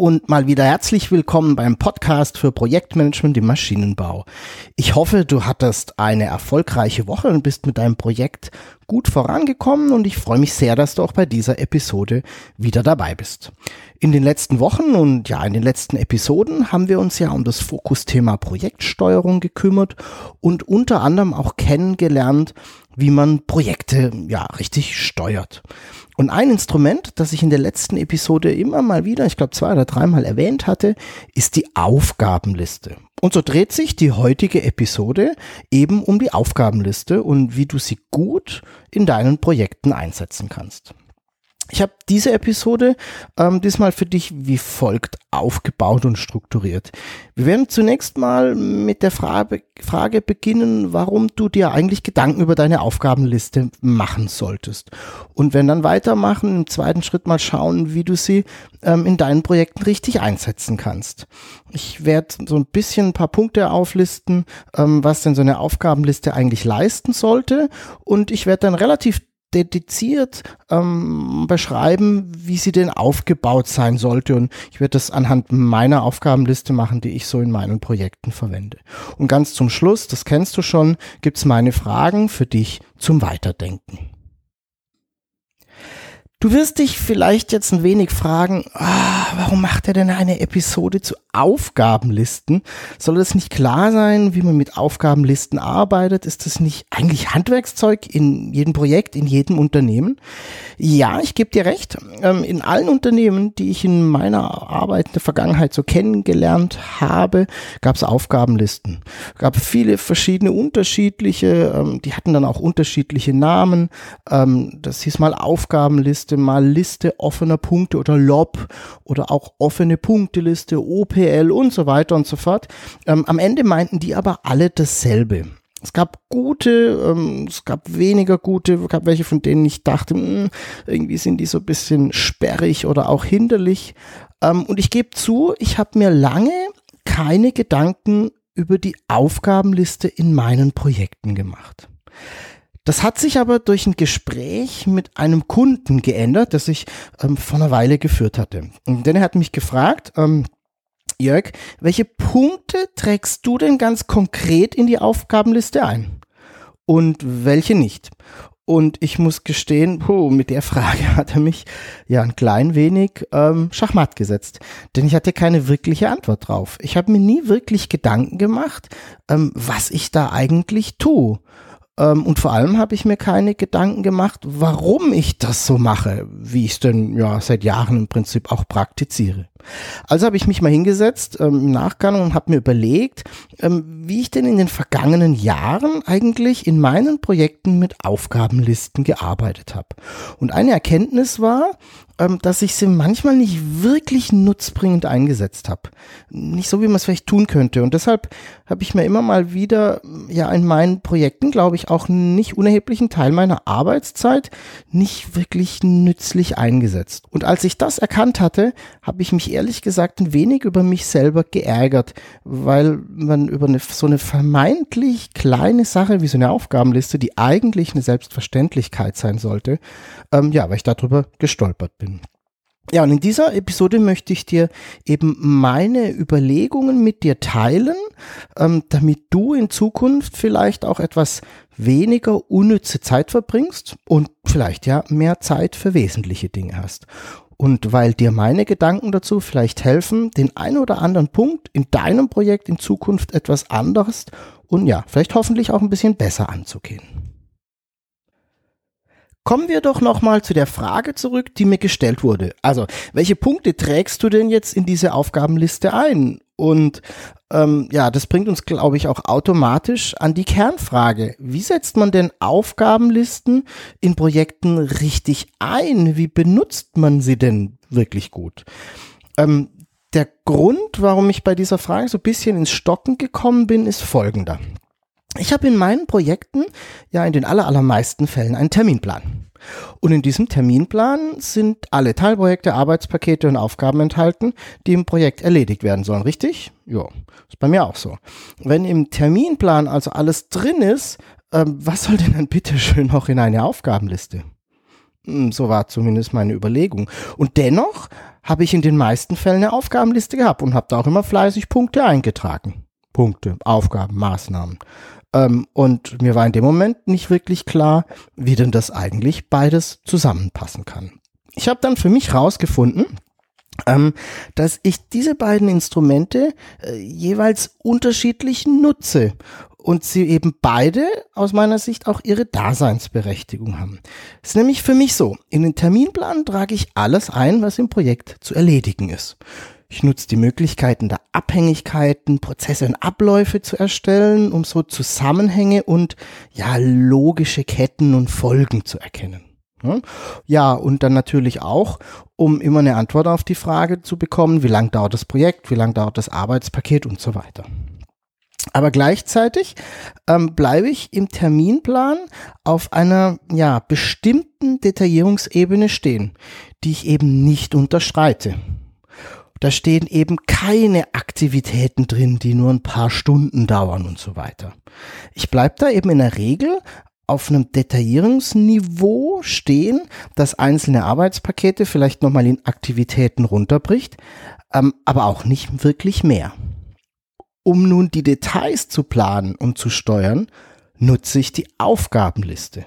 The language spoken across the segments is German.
Und mal wieder herzlich willkommen beim Podcast für Projektmanagement im Maschinenbau. Ich hoffe, du hattest eine erfolgreiche Woche und bist mit deinem Projekt gut vorangekommen und ich freue mich sehr, dass du auch bei dieser Episode wieder dabei bist. In den letzten Wochen und ja, in den letzten Episoden haben wir uns ja um das Fokusthema Projektsteuerung gekümmert und unter anderem auch kennengelernt, wie man Projekte ja richtig steuert. Und ein Instrument, das ich in der letzten Episode immer mal wieder, ich glaube zwei oder dreimal erwähnt hatte, ist die Aufgabenliste. Und so dreht sich die heutige Episode eben um die Aufgabenliste und wie du sie gut in deinen Projekten einsetzen kannst. Ich habe diese Episode ähm, diesmal für dich wie folgt aufgebaut und strukturiert. Wir werden zunächst mal mit der Frage, Frage beginnen, warum du dir eigentlich Gedanken über deine Aufgabenliste machen solltest. Und wenn dann weitermachen, im zweiten Schritt mal schauen, wie du sie ähm, in deinen Projekten richtig einsetzen kannst. Ich werde so ein bisschen ein paar Punkte auflisten, ähm, was denn so eine Aufgabenliste eigentlich leisten sollte. Und ich werde dann relativ dediziert ähm, beschreiben, wie sie denn aufgebaut sein sollte. Und ich werde das anhand meiner Aufgabenliste machen, die ich so in meinen Projekten verwende. Und ganz zum Schluss, das kennst du schon, gibt's meine Fragen für dich zum Weiterdenken. Du wirst dich vielleicht jetzt ein wenig fragen, ah, warum macht er denn eine Episode zu Aufgabenlisten? Soll es nicht klar sein, wie man mit Aufgabenlisten arbeitet? Ist das nicht eigentlich Handwerkszeug in jedem Projekt, in jedem Unternehmen? Ja, ich gebe dir recht. Ähm, in allen Unternehmen, die ich in meiner Arbeit in der Vergangenheit so kennengelernt habe, gab es Aufgabenlisten. Gab viele verschiedene unterschiedliche, ähm, die hatten dann auch unterschiedliche Namen. Ähm, das hieß mal Aufgabenliste, mal Liste offener Punkte oder LOB oder auch offene Punkteliste, OPL und so weiter und so fort. am Ende meinten die aber alle dasselbe. Es gab gute, ähm, es gab weniger gute, es gab welche, von denen ich dachte, mh, hm, irgendwie sind die so ein bisschen sperrig oder auch hinderlich. Ähm, und ich gebe zu, ich habe mir lange keine Gedanken über die Aufgabenliste in meinen Projekten gemacht. Das hat sich aber durch ein Gespräch mit einem Kunden geändert, das ich ähm, vor einer Weile geführt hatte. Denn er hat mich gefragt, ähm, Jörg, welche Punkte trägst du denn ganz konkret in die Aufgabenliste ein? Und welche nicht? Und ich muss gestehen, puh, mit der Frage hat er mich ja ein klein wenig ähm, schachmatt gesetzt. Denn ich hatte keine wirkliche Antwort drauf. Ich habe mir nie wirklich Gedanken gemacht, ähm, was ich da eigentlich tue. Ähm, und vor allem habe ich mir keine Gedanken gemacht, warum ich das so mache, wie ich es denn ja seit Jahren im Prinzip auch praktiziere. Also habe ich mich mal hingesetzt ähm, im Nachgang und habe mir überlegt, ähm, wie ich denn in den vergangenen Jahren eigentlich in meinen Projekten mit Aufgabenlisten gearbeitet habe. Und eine Erkenntnis war, ähm, dass ich sie manchmal nicht wirklich nutzbringend eingesetzt habe. Nicht so, wie man es vielleicht tun könnte. Und deshalb habe ich mir immer mal wieder, ja, in meinen Projekten, glaube ich, auch nicht unerheblichen Teil meiner Arbeitszeit nicht wirklich nützlich eingesetzt. Und als ich das erkannt hatte, habe ich mich ehrlich gesagt ein wenig über mich selber geärgert, weil man über eine, so eine vermeintlich kleine Sache wie so eine Aufgabenliste, die eigentlich eine Selbstverständlichkeit sein sollte, ähm, ja, weil ich darüber gestolpert bin. Ja, und in dieser Episode möchte ich dir eben meine Überlegungen mit dir teilen, ähm, damit du in Zukunft vielleicht auch etwas weniger unnütze Zeit verbringst und vielleicht ja mehr Zeit für wesentliche Dinge hast. Und weil dir meine Gedanken dazu vielleicht helfen, den einen oder anderen Punkt in deinem Projekt in Zukunft etwas anders und ja, vielleicht hoffentlich auch ein bisschen besser anzugehen. Kommen wir doch nochmal zu der Frage zurück, die mir gestellt wurde. Also, welche Punkte trägst du denn jetzt in diese Aufgabenliste ein? Und ähm, ja, das bringt uns, glaube ich, auch automatisch an die Kernfrage. Wie setzt man denn Aufgabenlisten in Projekten richtig ein? Wie benutzt man sie denn wirklich gut? Ähm, der Grund, warum ich bei dieser Frage so ein bisschen ins Stocken gekommen bin, ist folgender. Ich habe in meinen Projekten ja in den allermeisten Fällen einen Terminplan. Und in diesem Terminplan sind alle Teilprojekte, Arbeitspakete und Aufgaben enthalten, die im Projekt erledigt werden sollen, richtig? Ja, ist bei mir auch so. Wenn im Terminplan also alles drin ist, ähm, was soll denn dann bitte schön noch in eine Aufgabenliste? Hm, so war zumindest meine Überlegung. Und dennoch habe ich in den meisten Fällen eine Aufgabenliste gehabt und habe da auch immer fleißig Punkte eingetragen. Punkte, Aufgaben, Maßnahmen. Ähm, und mir war in dem Moment nicht wirklich klar, wie denn das eigentlich beides zusammenpassen kann. Ich habe dann für mich rausgefunden, ähm, dass ich diese beiden Instrumente äh, jeweils unterschiedlich nutze und sie eben beide aus meiner Sicht auch ihre Daseinsberechtigung haben. Es ist nämlich für mich so, in den Terminplan trage ich alles ein, was im Projekt zu erledigen ist. Ich nutze die Möglichkeiten der Abhängigkeiten, Prozesse und Abläufe zu erstellen, um so Zusammenhänge und ja logische Ketten und Folgen zu erkennen. Ja, und dann natürlich auch, um immer eine Antwort auf die Frage zu bekommen, wie lang dauert das Projekt, wie lang dauert das Arbeitspaket und so weiter. Aber gleichzeitig ähm, bleibe ich im Terminplan auf einer ja, bestimmten Detaillierungsebene stehen, die ich eben nicht unterschreite. Da stehen eben keine Aktivitäten drin, die nur ein paar Stunden dauern und so weiter. Ich bleibe da eben in der Regel auf einem Detaillierungsniveau stehen, das einzelne Arbeitspakete vielleicht nochmal in Aktivitäten runterbricht, ähm, aber auch nicht wirklich mehr. Um nun die Details zu planen und zu steuern, nutze ich die Aufgabenliste.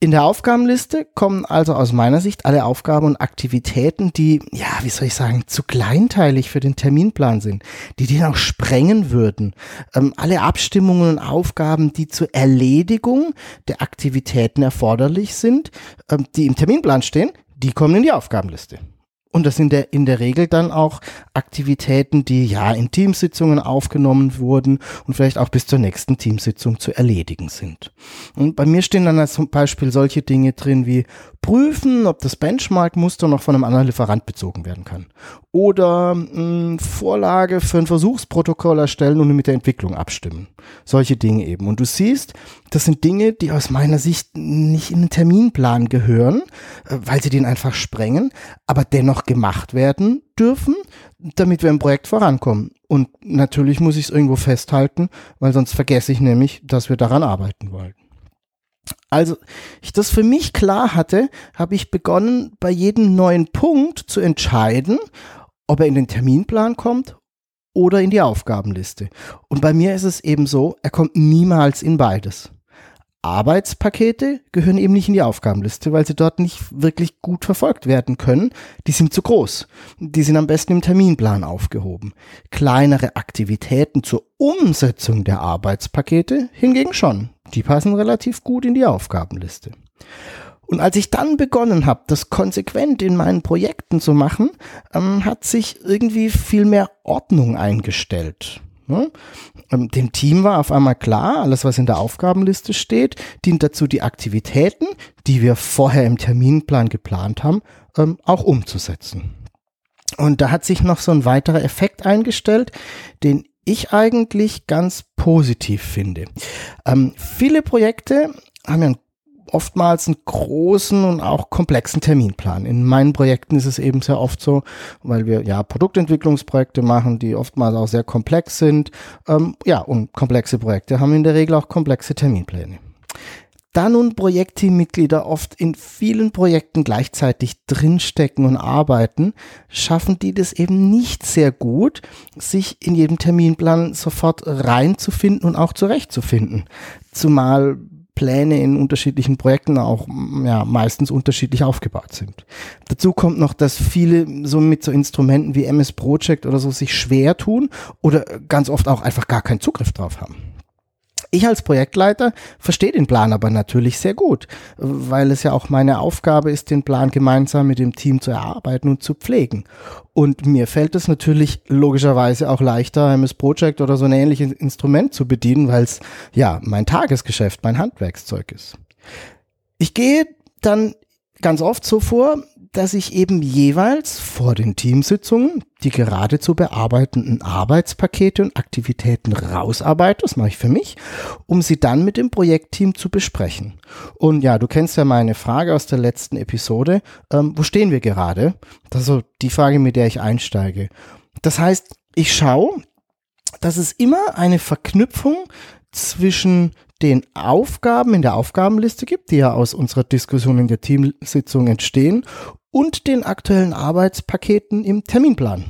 In der Aufgabenliste kommen also aus meiner Sicht alle Aufgaben und Aktivitäten, die, ja, wie soll ich sagen, zu kleinteilig für den Terminplan sind, die den auch sprengen würden. Ähm, alle Abstimmungen und Aufgaben, die zur Erledigung der Aktivitäten erforderlich sind, ähm, die im Terminplan stehen, die kommen in die Aufgabenliste. Und das sind der, in der Regel dann auch Aktivitäten, die ja in Teamsitzungen aufgenommen wurden und vielleicht auch bis zur nächsten Teamsitzung zu erledigen sind. Und bei mir stehen dann zum Beispiel solche Dinge drin wie prüfen, ob das Benchmark-Muster noch von einem anderen Lieferant bezogen werden kann. Oder mh, hm, Vorlage für ein Versuchsprotokoll erstellen und mit der Entwicklung abstimmen. Solche Dinge eben. Und du siehst, das sind Dinge, die aus meiner Sicht nicht in den Terminplan gehören, äh, weil sie den einfach sprengen, aber dennoch gemacht werden dürfen, damit wir im Projekt vorankommen. Und natürlich muss ich es irgendwo festhalten, weil sonst vergesse ich nämlich, dass wir daran arbeiten wollen. Also ich das für mich klar hatte, habe ich begonnen, bei jedem neuen Punkt zu entscheiden, ob er in den Terminplan kommt oder in die Aufgabenliste. Und bei mir ist es eben so, er kommt niemals in beides. Arbeitspakete gehören eben nicht in die Aufgabenliste, weil sie dort nicht wirklich gut verfolgt werden können. Die sind zu groß. Die sind am besten im Terminplan aufgehoben. Kleinere Aktivitäten zur Umsetzung der Arbeitspakete hingegen schon. Die passen relativ gut in die Aufgabenliste. Und als ich dann begonnen habe, das konsequent in meinen Projekten zu machen, ähm, hat sich irgendwie viel mehr Ordnung eingestellt. Ne? Ähm, dem Team war auf einmal klar, alles was in der Aufgabenliste steht, dient dazu, die Aktivitäten, die wir vorher im Terminplan geplant haben, ähm, auch umzusetzen. Und da hat sich noch so ein weiterer Effekt eingestellt, den ich eigentlich ganz positiv finde. Ähm, viele Projekte haben ja einen oftmals einen großen und auch komplexen Terminplan. In meinen Projekten ist es eben sehr oft so, weil wir ja Produktentwicklungsprojekte machen, die oftmals auch sehr komplex sind. Ähm, ja, und komplexe Projekte haben in der Regel auch komplexe Terminpläne. Da nun Projektteammitglieder oft in vielen Projekten gleichzeitig drinstecken und arbeiten, schaffen die das eben nicht sehr gut, sich in jedem Terminplan sofort reinzufinden und auch zurechtzufinden. Zumal Pläne in unterschiedlichen Projekten auch ja, meistens unterschiedlich aufgebaut sind. Dazu kommt noch, dass viele so mit so Instrumenten wie MS Project oder so sich schwer tun oder ganz oft auch einfach gar keinen Zugriff drauf haben. Ich als Projektleiter verstehe den Plan aber natürlich sehr gut, weil es ja auch meine Aufgabe ist, den Plan gemeinsam mit dem Team zu erarbeiten und zu pflegen. Und mir fällt es natürlich logischerweise auch leichter, MS Project oder so ein ähnliches Instrument zu bedienen, weil es ja mein Tagesgeschäft, mein Handwerkszeug ist. Ich gehe dann ganz oft so vor, dass ich eben jeweils vor den Teamsitzungen die gerade zu bearbeitenden Arbeitspakete und Aktivitäten rausarbeite, das mache ich für mich, um sie dann mit dem Projektteam zu besprechen. Und ja, du kennst ja meine Frage aus der letzten Episode, ähm, wo stehen wir gerade? Das ist so die Frage, mit der ich einsteige. Das heißt, ich schaue, dass es immer eine Verknüpfung zwischen den Aufgaben in der Aufgabenliste gibt, die ja aus unserer Diskussion in der Teamsitzung entstehen, und den aktuellen Arbeitspaketen im Terminplan.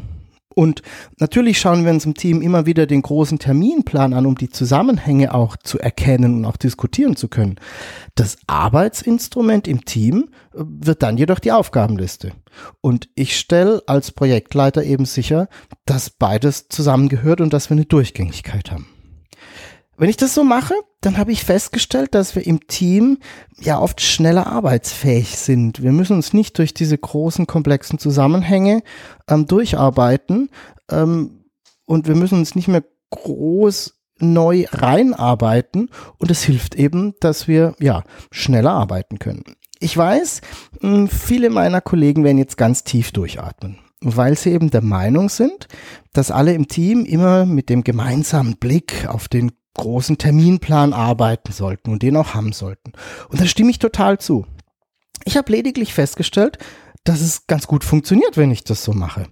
Und natürlich schauen wir uns im Team immer wieder den großen Terminplan an, um die Zusammenhänge auch zu erkennen und auch diskutieren zu können. Das Arbeitsinstrument im Team äh, wird dann jedoch die Aufgabenliste. Und ich stelle als Projektleiter eben sicher, dass beides zusammengehört und dass wir eine Durchgängigkeit haben. Wenn ich das so mache, dann habe ich festgestellt, dass wir im Team ja oft schneller arbeitsfähig sind. Wir müssen uns nicht durch diese großen, komplexen Zusammenhänge ähm, durcharbeiten ähm, und wir müssen uns nicht mehr groß neu reinarbeiten und es hilft eben, dass wir ja schneller arbeiten können. Ich weiß, hm, viele meiner Kollegen werden jetzt ganz tief durchatmen weil sie eben der Meinung sind, dass alle im Team immer mit dem gemeinsamen Blick auf den großen Terminplan arbeiten sollten und den auch haben sollten. Und da stimme ich total zu. Ich habe lediglich festgestellt, dass es ganz gut funktioniert, wenn ich das so mache.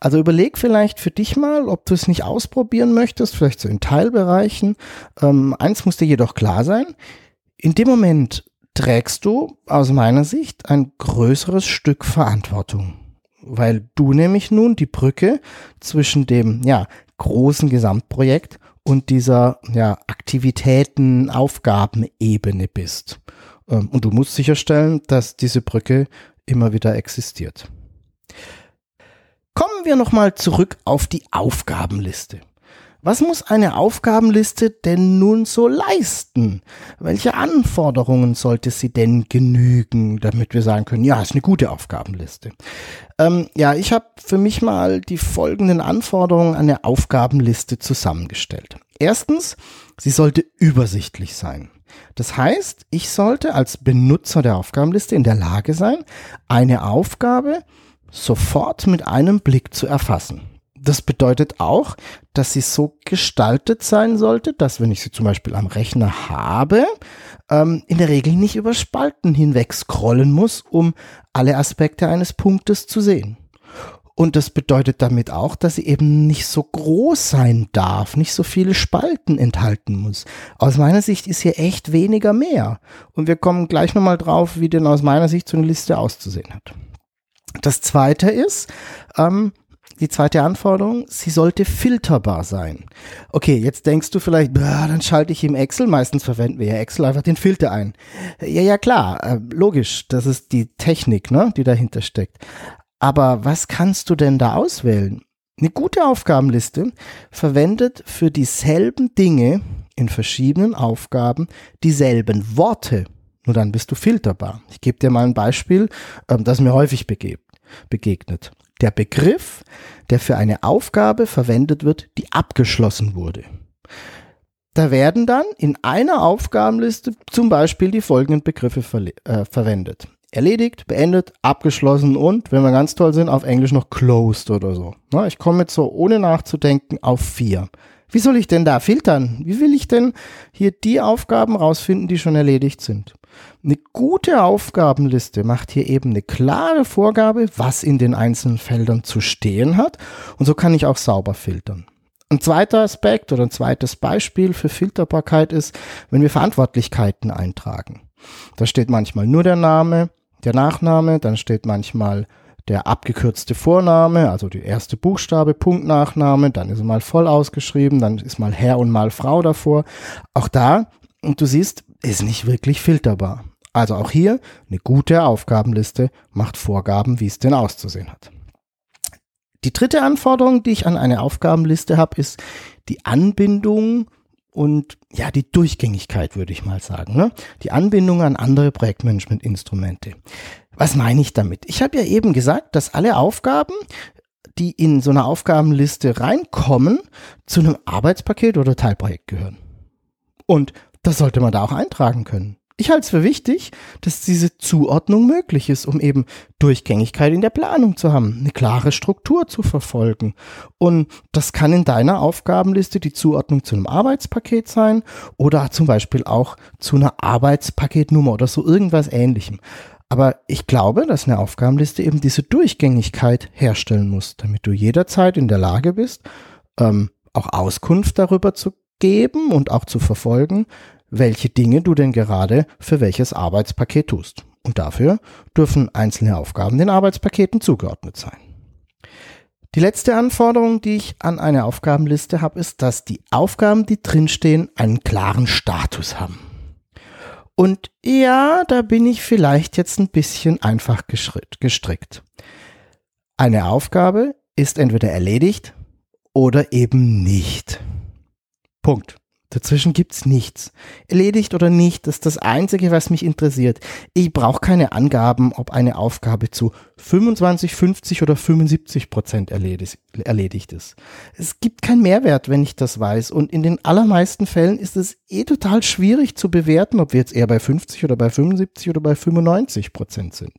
Also überleg vielleicht für dich mal, ob du es nicht ausprobieren möchtest, vielleicht so in Teilbereichen. Ähm, eins muss dir jedoch klar sein. In dem Moment trägst du aus meiner Sicht ein größeres Stück Verantwortung. Weil du nämlich nun die Brücke zwischen dem, ja, großen Gesamtprojekt und dieser ja, Aktivitäten, Aufgabenebene bist. Ähm, und du musst sicherstellen, dass diese Brücke immer wieder existiert. Kommen wir nochmal zurück auf die Aufgabenliste. Was muss eine Aufgabenliste denn nun so leisten? Welche Anforderungen sollte sie denn genügen, damit wir sagen können, ja, ist eine gute Aufgabenliste? Ähm, ja, ich habe für mich mal die folgenden Anforderungen an eine Aufgabenliste zusammengestellt. Erstens, sie sollte übersichtlich sein. Das heißt, ich sollte als Benutzer der Aufgabenliste in der Lage sein, eine Aufgabe sofort mit einem Blick zu erfassen das bedeutet auch, dass sie so gestaltet sein sollte, dass wenn ich sie zum Beispiel am Rechner habe, ähm, in der Regel nicht über Spalten hinweg scrollen muss, um alle Aspekte eines Punktes zu sehen. Und das bedeutet damit auch, dass sie eben nicht so groß sein darf, nicht so viele Spalten enthalten muss. Aus meiner Sicht ist hier echt weniger mehr. Und wir kommen gleich nochmal drauf, wie denn aus meiner Sicht so eine Liste auszusehen hat. Das zweite ist, ähm, die zweite Anforderung, sie sollte filterbar sein. Okay, jetzt denkst du vielleicht, dann schalte ich im Excel, meistens verwenden wir ja Excel, einfach den Filter ein. Ja, ja, klar, äh, logisch, das ist die Technik, ne, die dahinter steckt. Aber was kannst du denn da auswählen? Eine gute Aufgabenliste verwendet für dieselben Dinge in verschiedenen Aufgaben dieselben Worte. Nur dann bist du filterbar. Ich gebe dir mal ein Beispiel, ähm, das mir häufig begegnet der Begriff, der für eine Aufgabe verwendet wird, die abgeschlossen wurde. Da werden dann in einer Aufgabenliste zum Beispiel die folgenden Begriffe ver äh, verwendet. Erledigt, beendet, abgeschlossen und, wenn wir ganz toll sind, auf Englisch noch closed oder so. Na, ich komme jetzt so ohne nachzudenken auf vier. Wie soll ich denn da filtern? Wie will ich denn hier die Aufgaben rausfinden, die schon erledigt sind? Eine gute Aufgabenliste macht hier eben eine klare Vorgabe, was in den einzelnen Feldern zu stehen hat. Und so kann ich auch sauber filtern. Ein zweiter Aspekt oder ein zweites Beispiel für Filterbarkeit ist, wenn wir Verantwortlichkeiten eintragen. Da steht manchmal nur der Name, der Nachname, dann steht manchmal der abgekürzte Vorname, also die erste Buchstabe, Punkt Nachname, dann ist mal voll ausgeschrieben, dann ist mal Herr und mal Frau davor. Auch da, und du siehst, ist nicht wirklich filterbar. Also auch hier eine gute Aufgabenliste macht Vorgaben, wie es denn auszusehen hat. Die dritte Anforderung, die ich an eine Aufgabenliste habe, ist die Anbindung und ja, die Durchgängigkeit, würde ich mal sagen. Ne? Die Anbindung an andere Projektmanagement-Instrumente. Was meine ich damit? Ich habe ja eben gesagt, dass alle Aufgaben, die in so einer Aufgabenliste reinkommen, zu einem Arbeitspaket oder Teilprojekt gehören. Und das sollte man da auch eintragen können. Ich halte es für wichtig, dass diese Zuordnung möglich ist, um eben Durchgängigkeit in der Planung zu haben, eine klare Struktur zu verfolgen. Und das kann in deiner Aufgabenliste die Zuordnung zu einem Arbeitspaket sein oder zum Beispiel auch zu einer Arbeitspaketnummer oder so irgendwas ähnlichem. Aber ich glaube, dass eine Aufgabenliste eben diese Durchgängigkeit herstellen muss, damit du jederzeit in der Lage bist, ähm, auch Auskunft darüber zu geben und auch zu verfolgen, welche Dinge du denn gerade für welches Arbeitspaket tust. Und dafür dürfen einzelne Aufgaben den Arbeitspaketen zugeordnet sein. Die letzte Anforderung, die ich an eine Aufgabenliste habe, ist, dass die Aufgaben, die drinstehen, einen klaren Status haben. Und ja, da bin ich vielleicht jetzt ein bisschen einfach gestrickt. Eine Aufgabe ist entweder erledigt oder eben nicht. Punkt. Dazwischen gibt's nichts. Erledigt oder nicht, das ist das Einzige, was mich interessiert. Ich brauche keine Angaben, ob eine Aufgabe zu 25, 50 oder 75 Prozent erledigt, ist. Es gibt keinen Mehrwert, wenn ich das weiß. Und in den allermeisten Fällen ist es eh total schwierig zu bewerten, ob wir jetzt eher bei 50 oder bei 75 oder bei 95 Prozent sind.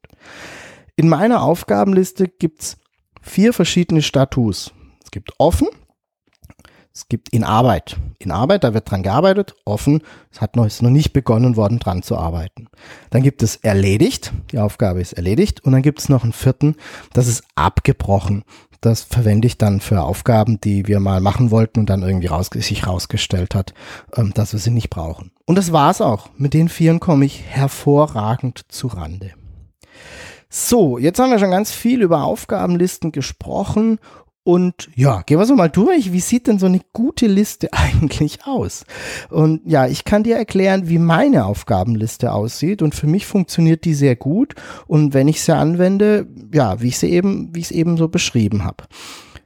In meiner Aufgabenliste gibt's vier verschiedene Status. Es gibt offen, es gibt in Arbeit. In Arbeit, da wird dran gearbeitet, offen. Es hat noch, ist noch nicht begonnen worden, dran zu arbeiten. Dann gibt es erledigt. Die Aufgabe ist erledigt. Und dann gibt es noch einen vierten. Das ist abgebrochen. Das verwende ich dann für Aufgaben, die wir mal machen wollten und dann irgendwie raus, sich rausgestellt hat, ähm, dass wir sie nicht brauchen. Und das war's auch. Mit den Vieren komme ich hervorragend zu Rande. So, jetzt haben wir schon ganz viel über Aufgabenlisten gesprochen und ja, gehen wir so mal durch. Wie sieht denn so eine gute Liste eigentlich aus? Und ja, ich kann dir erklären, wie meine Aufgabenliste aussieht. Und für mich funktioniert die sehr gut. Und wenn ich sie anwende, ja, wie ich sie eben, wie ich es eben so beschrieben habe.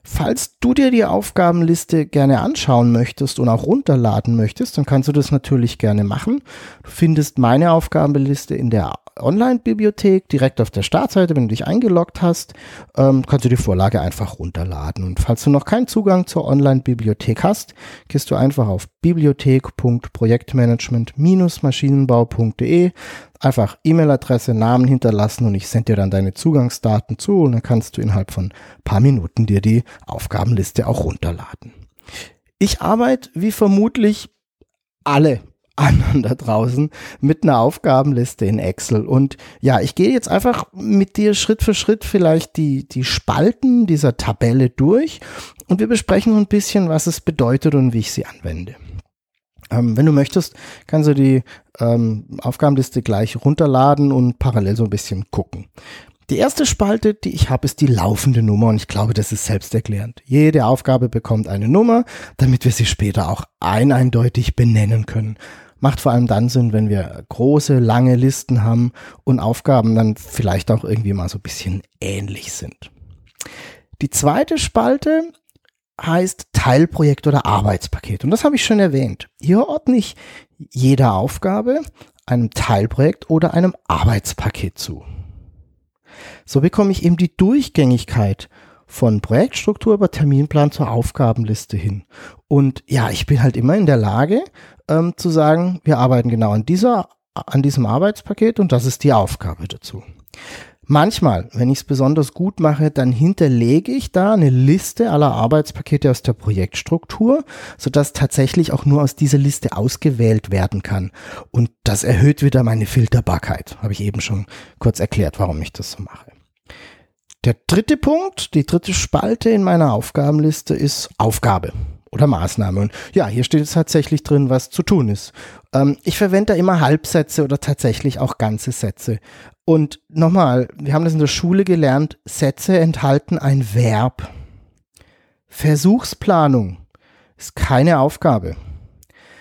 Falls du dir die Aufgabenliste gerne anschauen möchtest und auch runterladen möchtest, dann kannst du das natürlich gerne machen. Du findest meine Aufgabenliste in der Online-Bibliothek direkt auf der Startseite, wenn du dich eingeloggt hast, ähm, kannst du die Vorlage einfach runterladen. Und falls du noch keinen Zugang zur Online-Bibliothek hast, gehst du einfach auf bibliothek.projektmanagement-maschinenbau.de, einfach E-Mail-Adresse, Namen hinterlassen und ich sende dir dann deine Zugangsdaten zu und dann kannst du innerhalb von ein paar Minuten dir die Aufgabenliste auch runterladen. Ich arbeite wie vermutlich alle anderen da draußen mit einer Aufgabenliste in Excel. Und ja, ich gehe jetzt einfach mit dir Schritt für Schritt vielleicht die, die Spalten dieser Tabelle durch und wir besprechen ein bisschen, was es bedeutet und wie ich sie anwende. Ähm, wenn du möchtest, kannst du die ähm, Aufgabenliste gleich runterladen und parallel so ein bisschen gucken. Die erste Spalte, die ich habe, ist die laufende Nummer und ich glaube, das ist selbsterklärend. Jede Aufgabe bekommt eine Nummer, damit wir sie später auch ein eindeutig benennen können. Macht vor allem dann Sinn, wenn wir große, lange Listen haben und Aufgaben dann vielleicht auch irgendwie mal so ein bisschen ähnlich sind. Die zweite Spalte heißt Teilprojekt oder Arbeitspaket. Und das habe ich schon erwähnt. Hier ordne ich jeder Aufgabe einem Teilprojekt oder einem Arbeitspaket zu. So bekomme ich eben die Durchgängigkeit von Projektstruktur über Terminplan zur Aufgabenliste hin. Und ja, ich bin halt immer in der Lage ähm, zu sagen, wir arbeiten genau an dieser, an diesem Arbeitspaket und das ist die Aufgabe dazu. Manchmal, wenn ich es besonders gut mache, dann hinterlege ich da eine Liste aller Arbeitspakete aus der Projektstruktur, sodass tatsächlich auch nur aus dieser Liste ausgewählt werden kann. Und das erhöht wieder meine Filterbarkeit. Habe ich eben schon kurz erklärt, warum ich das so mache. Der dritte Punkt, die dritte Spalte in meiner Aufgabenliste ist Aufgabe oder Maßnahme. Und ja, hier steht es tatsächlich drin, was zu tun ist. Ähm, ich verwende da immer Halbsätze oder tatsächlich auch ganze Sätze. Und nochmal, wir haben das in der Schule gelernt, Sätze enthalten ein Verb. Versuchsplanung ist keine Aufgabe.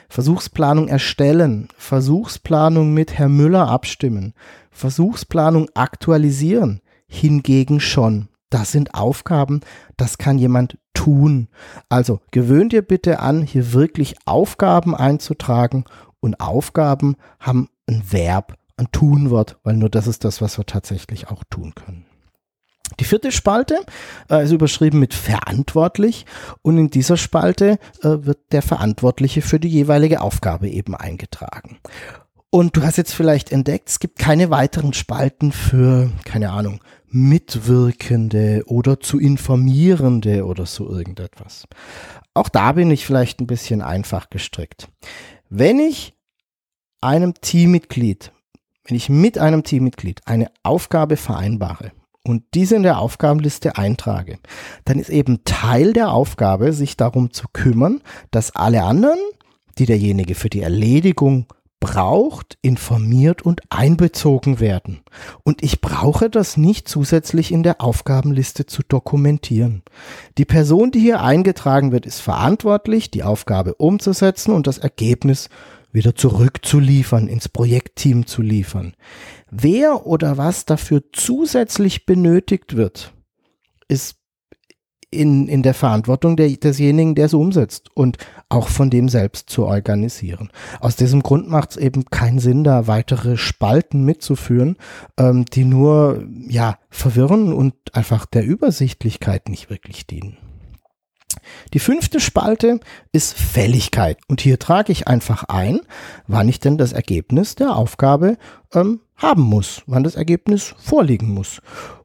Versuchsplanung erstellen, Versuchsplanung mit Herr Müller abstimmen, Versuchsplanung aktualisieren, hingegen schon. Das sind Aufgaben, das kann jemand tun. Also gewöhnt dir bitte an, hier wirklich Aufgaben einzutragen und Aufgaben haben ein Verb, ein Tunwort, weil nur das ist das, was wir tatsächlich auch tun können. Die vierte Spalte äh, ist überschrieben mit verantwortlich und in dieser Spalte äh, wird der Verantwortliche für die jeweilige Aufgabe eben eingetragen. Und du hast jetzt vielleicht entdeckt, es gibt keine weiteren Spalten für, keine Ahnung, Mitwirkende oder zu Informierende oder so irgendetwas. Auch da bin ich vielleicht ein bisschen einfach gestrickt. Wenn ich einem Teammitglied, wenn ich mit einem Teammitglied eine Aufgabe vereinbare und diese in der Aufgabenliste eintrage, dann ist eben Teil der Aufgabe, sich darum zu kümmern, dass alle anderen, die derjenige für die Erledigung braucht, informiert und einbezogen werden. Und ich brauche das nicht zusätzlich in der Aufgabenliste zu dokumentieren. Die Person, die hier eingetragen wird, ist verantwortlich, die Aufgabe umzusetzen und das Ergebnis wieder zurückzuliefern, ins Projektteam zu liefern. Wer oder was dafür zusätzlich benötigt wird, ist in, in der Verantwortung der, desjenigen, der es umsetzt und auch von dem selbst zu organisieren. Aus diesem Grund macht es eben keinen Sinn, da weitere Spalten mitzuführen, ähm, die nur ja verwirren und einfach der Übersichtlichkeit nicht wirklich dienen. Die fünfte Spalte ist Fälligkeit. Und hier trage ich einfach ein, wann ich denn das Ergebnis der Aufgabe ähm, haben muss, wann das Ergebnis vorliegen muss.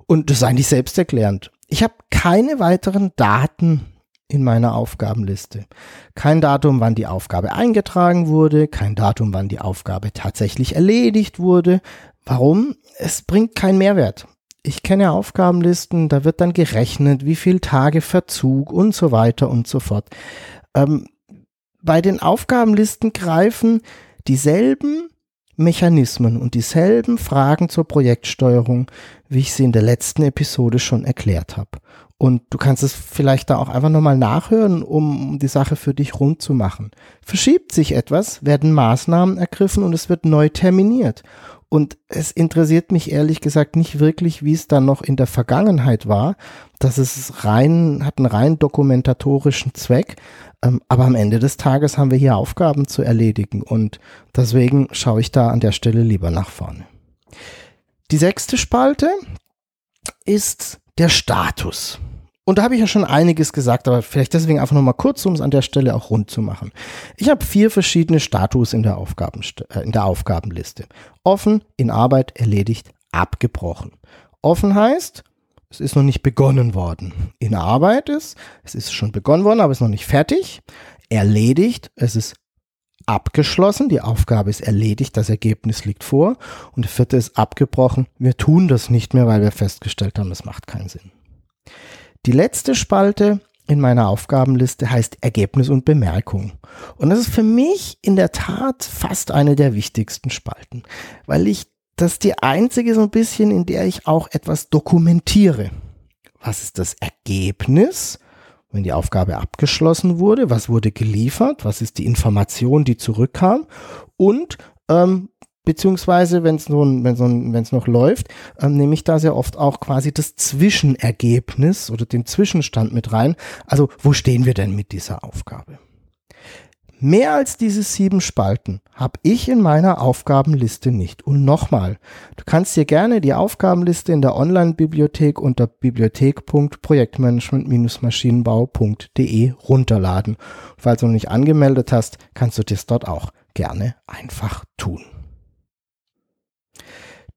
Und das ist eigentlich selbsterklärend. Ich habe keine weiteren Daten in meiner Aufgabenliste. Kein Datum, wann die Aufgabe eingetragen wurde, kein Datum, wann die Aufgabe tatsächlich erledigt wurde. Warum? Es bringt keinen Mehrwert ich kenne Aufgabenlisten, da wird dann gerechnet, wie viel Tage Verzug und so weiter und so fort. Ähm, bei den Aufgabenlisten greifen dieselben Mechanismen und dieselben Fragen zur Projektsteuerung, wie ich sie in der letzten Episode schon erklärt habe. Und du kannst es vielleicht da auch einfach nochmal nachhören, um die Sache für dich rund zu machen. Verschiebt sich etwas, werden Maßnahmen ergriffen und es wird neu terminiert. Und es interessiert mich ehrlich gesagt nicht wirklich, wie es dann noch in der Vergangenheit war. Das ist rein, hat einen rein dokumentatorischen Zweck. Ähm, aber am Ende des Tages haben wir hier Aufgaben zu erledigen und deswegen schaue ich da an der Stelle lieber nach vorne. Die sechste Spalte ist der Status. Und da habe ich ja schon einiges gesagt, aber vielleicht deswegen einfach nochmal kurz, um es an der Stelle auch rund zu machen. Ich habe vier verschiedene Status in der, Aufgaben, äh, in der Aufgabenliste. Offen, in Arbeit, erledigt, abgebrochen. Offen heißt, es ist noch nicht begonnen worden. In Arbeit ist, es ist schon begonnen worden, aber es ist noch nicht fertig. Erledigt, es ist abgeschlossen, die Aufgabe ist erledigt, das Ergebnis liegt vor. Und der vierte ist abgebrochen, wir tun das nicht mehr, weil wir festgestellt haben, es macht keinen Sinn. Die letzte Spalte in meiner Aufgabenliste heißt Ergebnis und Bemerkung. Und das ist für mich in der Tat fast eine der wichtigsten Spalten, weil ich das die einzige so ein bisschen, in der ich auch etwas dokumentiere. Was ist das Ergebnis, wenn die Aufgabe abgeschlossen wurde? Was wurde geliefert? Was ist die Information, die zurückkam? Und ähm, beziehungsweise wenn es nun, wenn es noch läuft, ähm, nehme ich da sehr oft auch quasi das Zwischenergebnis oder den Zwischenstand mit rein. Also wo stehen wir denn mit dieser Aufgabe? Mehr als diese sieben Spalten habe ich in meiner Aufgabenliste nicht. Und nochmal, du kannst dir gerne die Aufgabenliste in der Online-Bibliothek unter bibliothek.projektmanagement-maschinenbau.de runterladen. Falls du noch nicht angemeldet hast, kannst du das dort auch gerne einfach tun.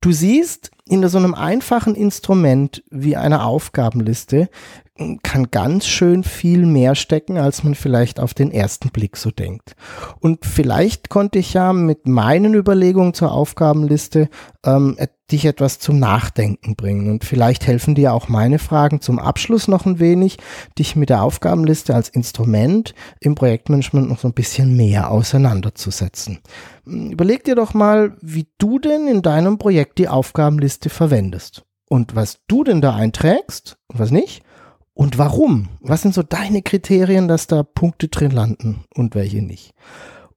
Du siehst, in so einem einfachen Instrument wie einer Aufgabenliste kann ganz schön viel mehr stecken, als man vielleicht auf den ersten Blick so denkt. Und vielleicht konnte ich ja mit meinen Überlegungen zur Aufgabenliste ähm, dich etwas zum Nachdenken bringen. Und vielleicht helfen dir auch meine Fragen zum Abschluss noch ein wenig, dich mit der Aufgabenliste als Instrument im Projektmanagement noch so ein bisschen mehr auseinanderzusetzen. Überleg dir doch mal, wie du denn in deinem Projekt die Aufgabenliste verwendest. Und was du denn da einträgst und was nicht und warum? Was sind so deine Kriterien, dass da Punkte drin landen und welche nicht?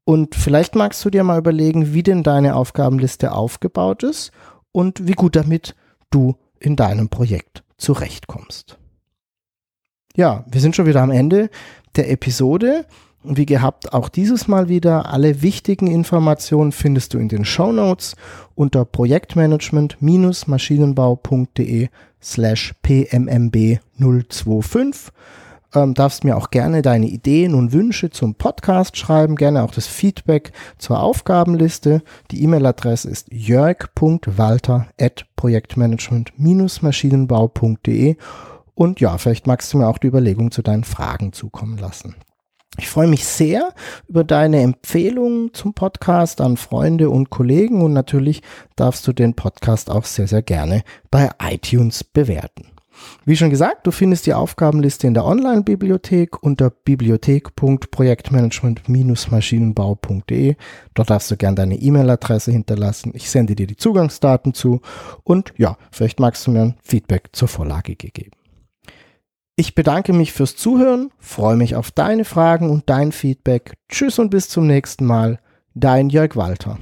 Und vielleicht magst du dir mal überlegen, wie denn deine Aufgabenliste aufgebaut ist und wie gut damit du in deinem Projekt zurechtkommst. Ja, wir sind schon wieder am Ende der Episode. Wie gehabt, auch dieses Mal wieder. Alle wichtigen Informationen findest du in den Show Notes unter projektmanagement-maschinenbau.de slash pmmb 025. Ähm, darfst mir auch gerne deine Ideen und Wünsche zum Podcast schreiben, gerne auch das Feedback zur Aufgabenliste. Die E-Mail-Adresse ist jörg.walter at projektmanagement-maschinenbau.de und ja, vielleicht magst du mir auch die Überlegung zu deinen Fragen zukommen lassen. Ich freue mich sehr über deine Empfehlungen zum Podcast an Freunde und Kollegen und natürlich darfst du den Podcast auch sehr, sehr gerne bei iTunes bewerten. Wie schon gesagt, du findest die Aufgabenliste in der Online-Bibliothek unter bibliothek.projektmanagement-maschinenbau.de. Dort darfst du gerne deine E-Mail-Adresse hinterlassen. Ich sende dir die Zugangsdaten zu und ja, vielleicht magst du mir ein Feedback zur Vorlage gegeben. Ich bedanke mich fürs Zuhören, freue mich auf deine Fragen und dein Feedback. Tschüss und bis zum nächsten Mal. Dein Jörg Walter.